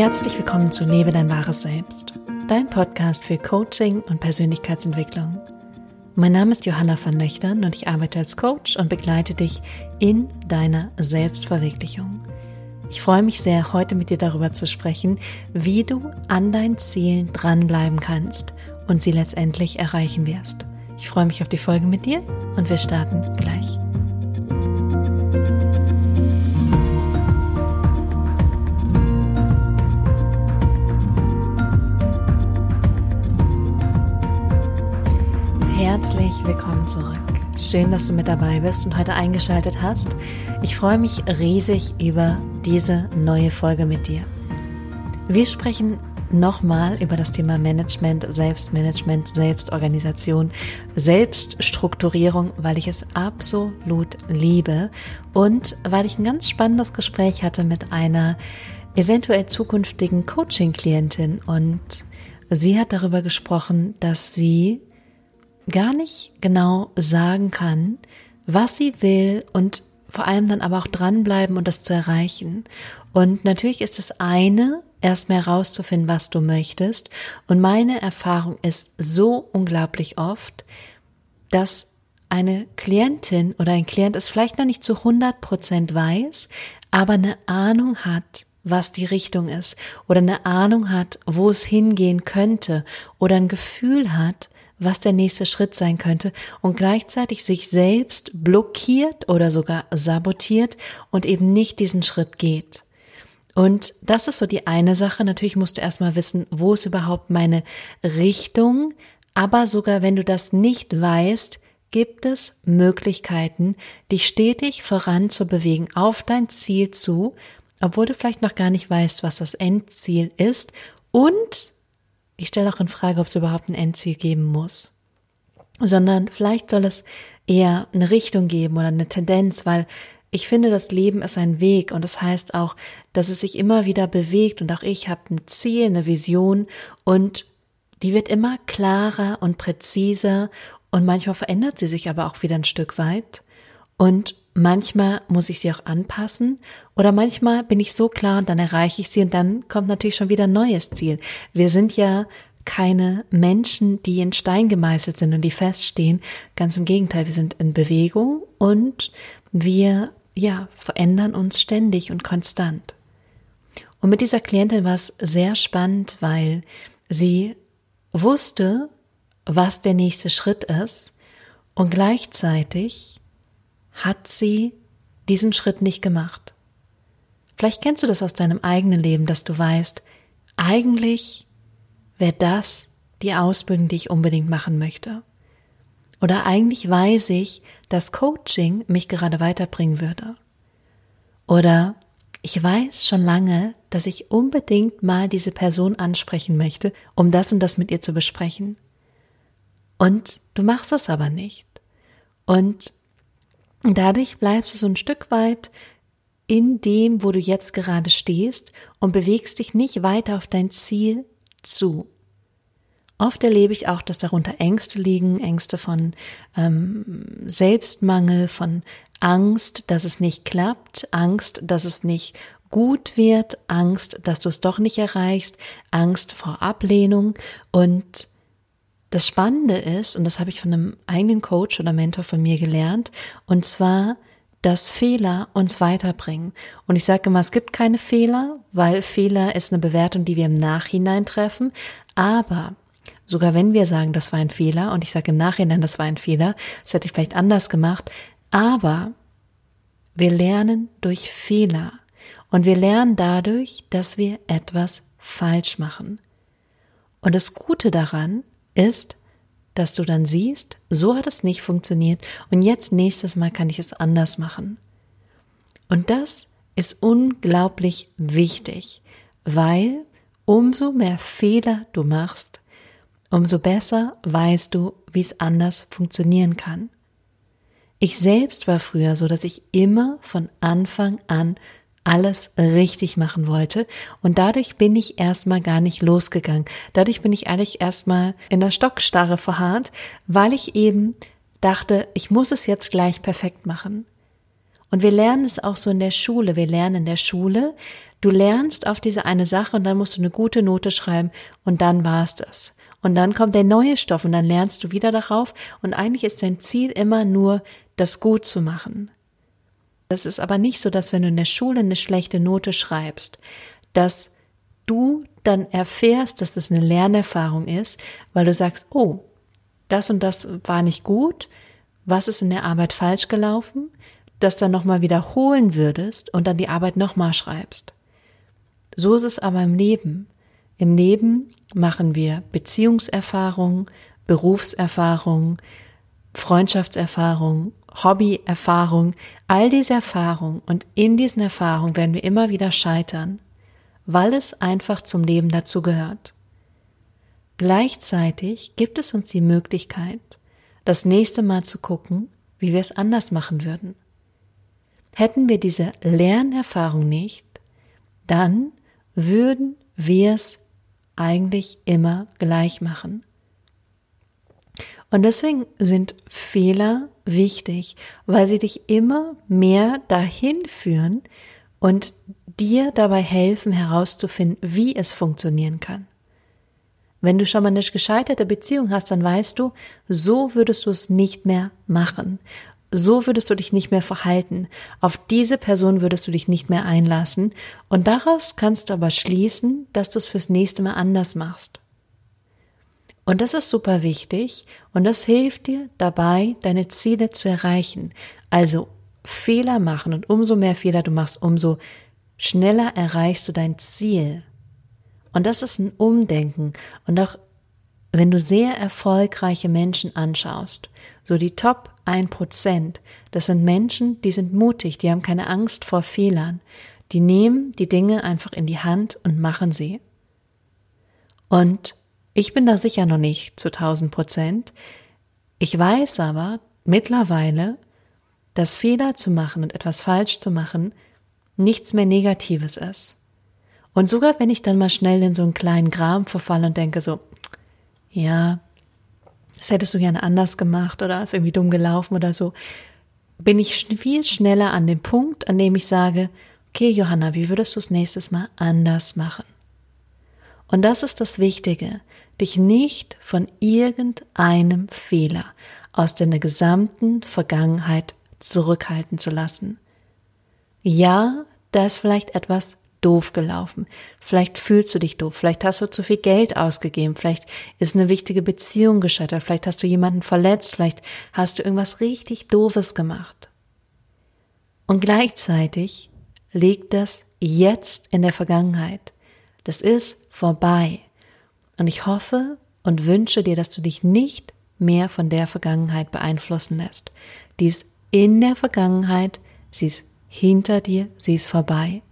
Herzlich willkommen zu Lebe dein wahres Selbst, dein Podcast für Coaching und Persönlichkeitsentwicklung. Mein Name ist Johanna van Löchtern und ich arbeite als Coach und begleite dich in deiner Selbstverwirklichung. Ich freue mich sehr, heute mit dir darüber zu sprechen, wie du an deinen Zielen dranbleiben kannst und sie letztendlich erreichen wirst. Ich freue mich auf die Folge mit dir und wir starten gleich. Herzlich willkommen zurück. Schön, dass du mit dabei bist und heute eingeschaltet hast. Ich freue mich riesig über diese neue Folge mit dir. Wir sprechen nochmal über das Thema Management, Selbstmanagement, Selbstorganisation, Selbststrukturierung, weil ich es absolut liebe und weil ich ein ganz spannendes Gespräch hatte mit einer eventuell zukünftigen Coaching-Klientin und sie hat darüber gesprochen, dass sie gar nicht genau sagen kann, was sie will und vor allem dann aber auch dranbleiben und das zu erreichen. Und natürlich ist es eine, erstmal herauszufinden, was du möchtest. Und meine Erfahrung ist so unglaublich oft, dass eine Klientin oder ein Klient es vielleicht noch nicht zu 100 Prozent weiß, aber eine Ahnung hat, was die Richtung ist oder eine Ahnung hat, wo es hingehen könnte oder ein Gefühl hat, was der nächste Schritt sein könnte und gleichzeitig sich selbst blockiert oder sogar sabotiert und eben nicht diesen Schritt geht. Und das ist so die eine Sache. Natürlich musst du erstmal wissen, wo ist überhaupt meine Richtung. Aber sogar wenn du das nicht weißt, gibt es Möglichkeiten, dich stetig voranzubewegen auf dein Ziel zu, obwohl du vielleicht noch gar nicht weißt, was das Endziel ist und ich stelle auch in Frage, ob es überhaupt ein Endziel geben muss, sondern vielleicht soll es eher eine Richtung geben oder eine Tendenz, weil ich finde, das Leben ist ein Weg und das heißt auch, dass es sich immer wieder bewegt und auch ich habe ein Ziel, eine Vision und die wird immer klarer und präziser und manchmal verändert sie sich aber auch wieder ein Stück weit und manchmal muss ich sie auch anpassen oder manchmal bin ich so klar und dann erreiche ich sie und dann kommt natürlich schon wieder ein neues Ziel. Wir sind ja keine Menschen, die in Stein gemeißelt sind und die feststehen. Ganz im Gegenteil, wir sind in Bewegung und wir, ja, verändern uns ständig und konstant. Und mit dieser Klientin war es sehr spannend, weil sie wusste, was der nächste Schritt ist und gleichzeitig hat sie diesen Schritt nicht gemacht. Vielleicht kennst du das aus deinem eigenen Leben, dass du weißt, eigentlich wäre das die Ausbildung, die ich unbedingt machen möchte. Oder eigentlich weiß ich, dass Coaching mich gerade weiterbringen würde. Oder ich weiß schon lange, dass ich unbedingt mal diese Person ansprechen möchte, um das und das mit ihr zu besprechen. Und du machst es aber nicht. Und und dadurch bleibst du so ein Stück weit in dem, wo du jetzt gerade stehst und bewegst dich nicht weiter auf dein Ziel zu. Oft erlebe ich auch, dass darunter Ängste liegen, Ängste von ähm, Selbstmangel, von Angst, dass es nicht klappt, Angst, dass es nicht gut wird, Angst, dass du es doch nicht erreichst, Angst vor Ablehnung und das Spannende ist, und das habe ich von einem eigenen Coach oder Mentor von mir gelernt, und zwar, dass Fehler uns weiterbringen. Und ich sage immer, es gibt keine Fehler, weil Fehler ist eine Bewertung, die wir im Nachhinein treffen. Aber sogar wenn wir sagen, das war ein Fehler, und ich sage im Nachhinein, das war ein Fehler, das hätte ich vielleicht anders gemacht, aber wir lernen durch Fehler. Und wir lernen dadurch, dass wir etwas falsch machen. Und das Gute daran ist, dass du dann siehst, so hat es nicht funktioniert und jetzt nächstes Mal kann ich es anders machen. Und das ist unglaublich wichtig, weil umso mehr Fehler du machst, umso besser weißt du, wie es anders funktionieren kann. Ich selbst war früher so, dass ich immer von Anfang an alles richtig machen wollte. Und dadurch bin ich erstmal gar nicht losgegangen. Dadurch bin ich ehrlich erstmal in der Stockstarre verharrt, weil ich eben dachte, ich muss es jetzt gleich perfekt machen. Und wir lernen es auch so in der Schule. Wir lernen in der Schule, du lernst auf diese eine Sache und dann musst du eine gute Note schreiben und dann war's das. Und dann kommt der neue Stoff und dann lernst du wieder darauf und eigentlich ist dein Ziel immer nur, das gut zu machen. Das ist aber nicht so, dass wenn du in der Schule eine schlechte Note schreibst, dass du dann erfährst, dass das eine Lernerfahrung ist, weil du sagst, oh, das und das war nicht gut, was ist in der Arbeit falsch gelaufen, das dann nochmal wiederholen würdest und dann die Arbeit nochmal schreibst. So ist es aber im Leben. Im Leben machen wir Beziehungserfahrung, Berufserfahrung, Freundschaftserfahrung, Hobbyerfahrung, all diese Erfahrungen und in diesen Erfahrungen werden wir immer wieder scheitern, weil es einfach zum Leben dazugehört. Gleichzeitig gibt es uns die Möglichkeit, das nächste Mal zu gucken, wie wir es anders machen würden. Hätten wir diese Lernerfahrung nicht, dann würden wir es eigentlich immer gleich machen. Und deswegen sind Fehler wichtig, weil sie dich immer mehr dahin führen und dir dabei helfen herauszufinden, wie es funktionieren kann. Wenn du schon mal eine gescheiterte Beziehung hast, dann weißt du, so würdest du es nicht mehr machen. So würdest du dich nicht mehr verhalten. Auf diese Person würdest du dich nicht mehr einlassen. Und daraus kannst du aber schließen, dass du es fürs nächste Mal anders machst. Und das ist super wichtig und das hilft dir dabei, deine Ziele zu erreichen. Also Fehler machen und umso mehr Fehler du machst, umso schneller erreichst du dein Ziel. Und das ist ein Umdenken. Und auch wenn du sehr erfolgreiche Menschen anschaust, so die Top 1%, das sind Menschen, die sind mutig, die haben keine Angst vor Fehlern. Die nehmen die Dinge einfach in die Hand und machen sie. Und ich bin da sicher noch nicht zu 1000 Prozent. Ich weiß aber mittlerweile, dass Fehler zu machen und etwas falsch zu machen nichts mehr Negatives ist. Und sogar wenn ich dann mal schnell in so einen kleinen Gram verfalle und denke so, ja, das hättest du gerne anders gemacht oder ist irgendwie dumm gelaufen oder so, bin ich viel schneller an dem Punkt, an dem ich sage, okay, Johanna, wie würdest du es nächstes Mal anders machen? Und das ist das Wichtige, dich nicht von irgendeinem Fehler aus deiner gesamten Vergangenheit zurückhalten zu lassen. Ja, da ist vielleicht etwas doof gelaufen. Vielleicht fühlst du dich doof. Vielleicht hast du zu viel Geld ausgegeben. Vielleicht ist eine wichtige Beziehung gescheitert. Vielleicht hast du jemanden verletzt. Vielleicht hast du irgendwas richtig doofes gemacht. Und gleichzeitig liegt das jetzt in der Vergangenheit. Das ist vorbei. Und ich hoffe und wünsche dir, dass du dich nicht mehr von der Vergangenheit beeinflussen lässt. Die ist in der Vergangenheit, sie ist hinter dir, sie ist vorbei.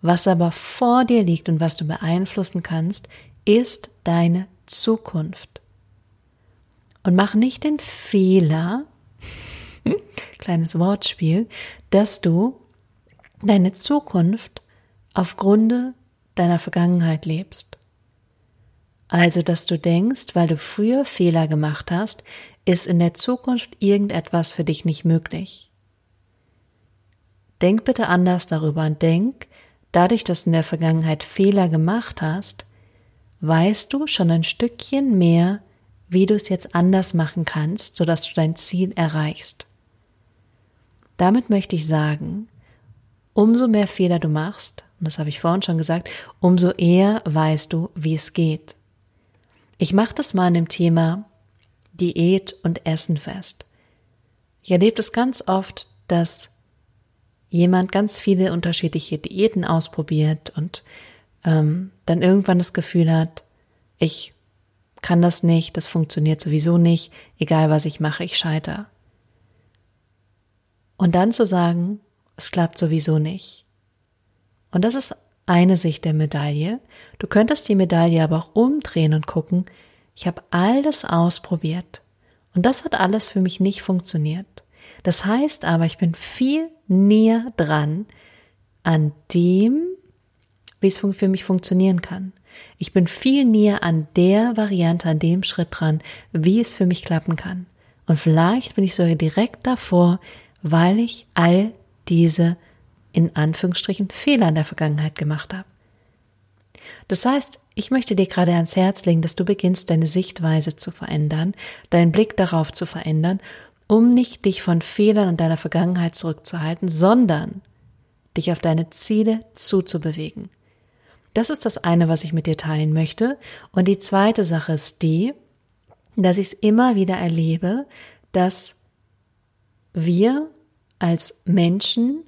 Was aber vor dir liegt und was du beeinflussen kannst, ist deine Zukunft. Und mach nicht den Fehler, kleines Wortspiel, dass du deine Zukunft aufgrund deiner Vergangenheit lebst. Also, dass du denkst, weil du früher Fehler gemacht hast, ist in der Zukunft irgendetwas für dich nicht möglich. Denk bitte anders darüber und denk, dadurch, dass du in der Vergangenheit Fehler gemacht hast, weißt du schon ein Stückchen mehr, wie du es jetzt anders machen kannst, sodass du dein Ziel erreichst. Damit möchte ich sagen, umso mehr Fehler du machst, und das habe ich vorhin schon gesagt, umso eher weißt du, wie es geht. Ich mache das mal an dem Thema Diät und Essen fest. Ich erlebe es ganz oft, dass jemand ganz viele unterschiedliche Diäten ausprobiert und ähm, dann irgendwann das Gefühl hat, ich kann das nicht, das funktioniert sowieso nicht, egal was ich mache, ich scheiter. Und dann zu sagen, es klappt sowieso nicht. Und das ist eine Sicht der Medaille. Du könntest die Medaille aber auch umdrehen und gucken, ich habe all das ausprobiert und das hat alles für mich nicht funktioniert. Das heißt aber, ich bin viel näher dran an dem, wie es für mich funktionieren kann. Ich bin viel näher an der Variante, an dem Schritt dran, wie es für mich klappen kann. Und vielleicht bin ich sogar direkt davor, weil ich all diese in Anführungsstrichen Fehler in der Vergangenheit gemacht habe. Das heißt, ich möchte dir gerade ans Herz legen, dass du beginnst, deine Sichtweise zu verändern, deinen Blick darauf zu verändern, um nicht dich von Fehlern in deiner Vergangenheit zurückzuhalten, sondern dich auf deine Ziele zuzubewegen. Das ist das eine, was ich mit dir teilen möchte. Und die zweite Sache ist die, dass ich es immer wieder erlebe, dass wir als Menschen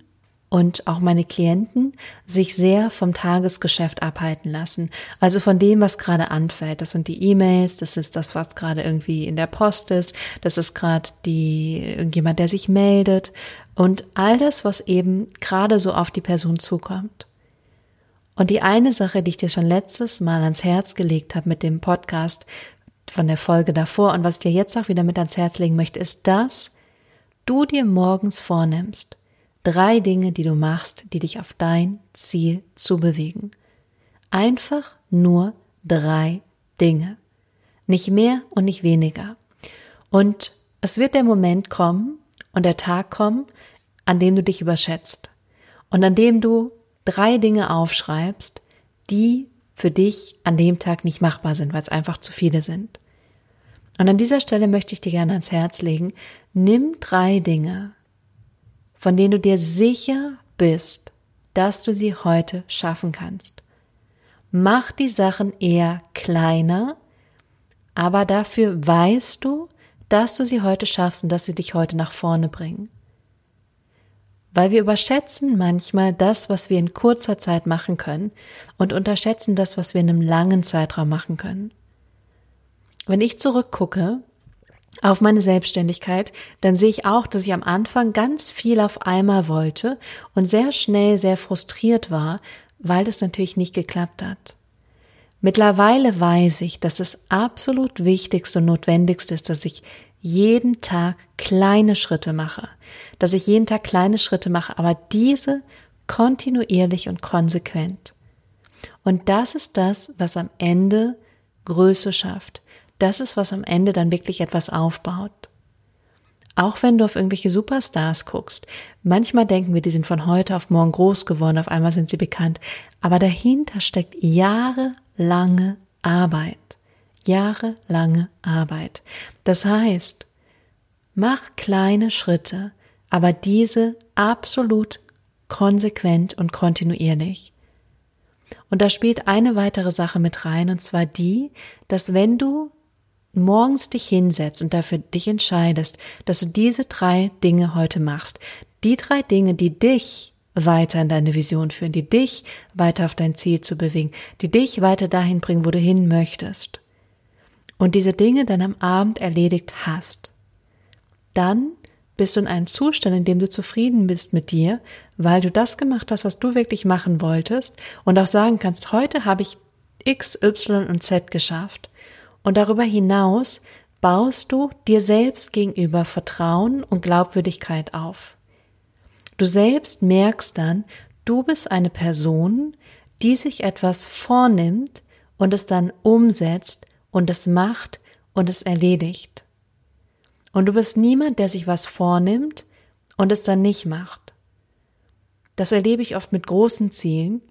und auch meine Klienten sich sehr vom Tagesgeschäft abhalten lassen. Also von dem, was gerade anfällt. Das sind die E-Mails, das ist das, was gerade irgendwie in der Post ist, das ist gerade die, irgendjemand, der sich meldet und all das, was eben gerade so auf die Person zukommt. Und die eine Sache, die ich dir schon letztes Mal ans Herz gelegt habe mit dem Podcast von der Folge davor und was ich dir jetzt auch wieder mit ans Herz legen möchte, ist, dass du dir morgens vornimmst, Drei Dinge, die du machst, die dich auf dein Ziel zu bewegen. Einfach nur drei Dinge. Nicht mehr und nicht weniger. Und es wird der Moment kommen und der Tag kommen, an dem du dich überschätzt und an dem du drei Dinge aufschreibst, die für dich an dem Tag nicht machbar sind, weil es einfach zu viele sind. Und an dieser Stelle möchte ich dir gerne ans Herz legen, nimm drei Dinge, von denen du dir sicher bist, dass du sie heute schaffen kannst. Mach die Sachen eher kleiner, aber dafür weißt du, dass du sie heute schaffst und dass sie dich heute nach vorne bringen. Weil wir überschätzen manchmal das, was wir in kurzer Zeit machen können und unterschätzen das, was wir in einem langen Zeitraum machen können. Wenn ich zurückgucke, auf meine Selbstständigkeit, dann sehe ich auch, dass ich am Anfang ganz viel auf einmal wollte und sehr schnell sehr frustriert war, weil das natürlich nicht geklappt hat. Mittlerweile weiß ich, dass das absolut Wichtigste und Notwendigste ist, dass ich jeden Tag kleine Schritte mache, dass ich jeden Tag kleine Schritte mache, aber diese kontinuierlich und konsequent. Und das ist das, was am Ende Größe schafft das ist, was am Ende dann wirklich etwas aufbaut. Auch wenn du auf irgendwelche Superstars guckst, manchmal denken wir, die sind von heute auf morgen groß geworden, auf einmal sind sie bekannt, aber dahinter steckt jahrelange Arbeit. Jahrelange Arbeit. Das heißt, mach kleine Schritte, aber diese absolut konsequent und kontinuierlich. Und da spielt eine weitere Sache mit rein, und zwar die, dass wenn du morgens dich hinsetzt und dafür dich entscheidest, dass du diese drei Dinge heute machst, die drei Dinge, die dich weiter in deine Vision führen, die dich weiter auf dein Ziel zu bewegen, die dich weiter dahin bringen, wo du hin möchtest, und diese Dinge dann am Abend erledigt hast, dann bist du in einem Zustand, in dem du zufrieden bist mit dir, weil du das gemacht hast, was du wirklich machen wolltest und auch sagen kannst, heute habe ich X, Y und Z geschafft und darüber hinaus baust du dir selbst gegenüber Vertrauen und Glaubwürdigkeit auf. Du selbst merkst dann, du bist eine Person, die sich etwas vornimmt und es dann umsetzt und es macht und es erledigt. Und du bist niemand, der sich was vornimmt und es dann nicht macht. Das erlebe ich oft mit großen Zielen,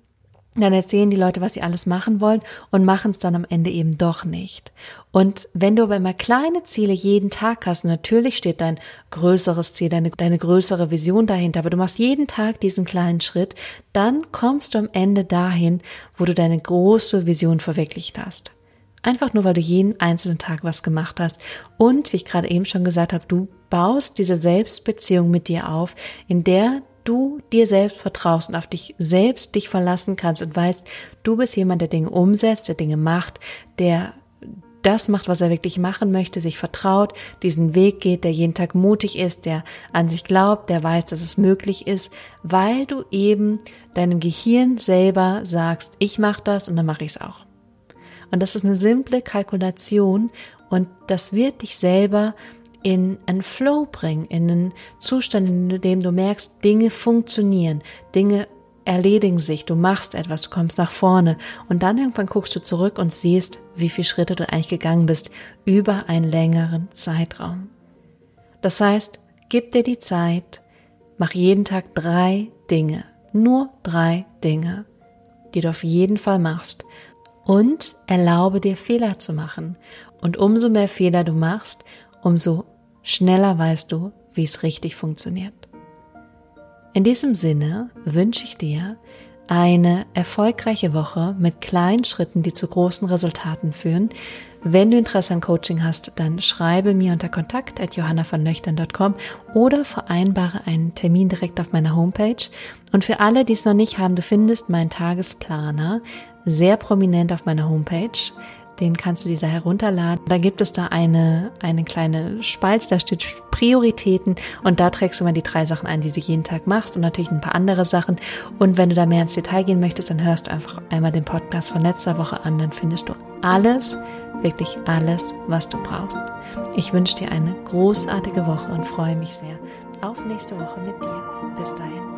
dann erzählen die Leute, was sie alles machen wollen und machen es dann am Ende eben doch nicht. Und wenn du aber immer kleine Ziele jeden Tag hast, natürlich steht dein größeres Ziel, deine, deine größere Vision dahinter, aber du machst jeden Tag diesen kleinen Schritt, dann kommst du am Ende dahin, wo du deine große Vision verwirklicht hast. Einfach nur, weil du jeden einzelnen Tag was gemacht hast. Und, wie ich gerade eben schon gesagt habe, du baust diese Selbstbeziehung mit dir auf, in der du dir selbst vertraust und auf dich selbst dich verlassen kannst und weißt, du bist jemand, der Dinge umsetzt, der Dinge macht, der das macht, was er wirklich machen möchte, sich vertraut, diesen Weg geht, der jeden Tag mutig ist, der an sich glaubt, der weiß, dass es möglich ist, weil du eben deinem Gehirn selber sagst, ich mache das und dann mache ich es auch. Und das ist eine simple Kalkulation und das wird dich selber in einen Flow bringen, in einen Zustand, in dem du merkst, Dinge funktionieren, Dinge erledigen sich, du machst etwas, du kommst nach vorne und dann irgendwann guckst du zurück und siehst, wie viele Schritte du eigentlich gegangen bist über einen längeren Zeitraum. Das heißt, gib dir die Zeit, Mach jeden Tag drei Dinge, nur drei Dinge, die du auf jeden Fall machst. Und erlaube dir Fehler zu machen. Und umso mehr Fehler du machst, umso schneller weißt du, wie es richtig funktioniert. In diesem Sinne wünsche ich dir eine erfolgreiche Woche mit kleinen Schritten, die zu großen Resultaten führen. Wenn du Interesse an Coaching hast, dann schreibe mir unter kontakt at johannavonnöchtern.com oder vereinbare einen Termin direkt auf meiner Homepage. Und für alle, die es noch nicht haben, du findest meinen Tagesplaner sehr prominent auf meiner Homepage. Den kannst du dir da herunterladen. Da gibt es da eine, eine kleine Spalte, da steht Prioritäten und da trägst du mal die drei Sachen ein, die du jeden Tag machst und natürlich ein paar andere Sachen. Und wenn du da mehr ins Detail gehen möchtest, dann hörst du einfach einmal den Podcast von letzter Woche an, dann findest du alles, wirklich alles, was du brauchst. Ich wünsche dir eine großartige Woche und freue mich sehr auf nächste Woche mit dir. Bis dahin.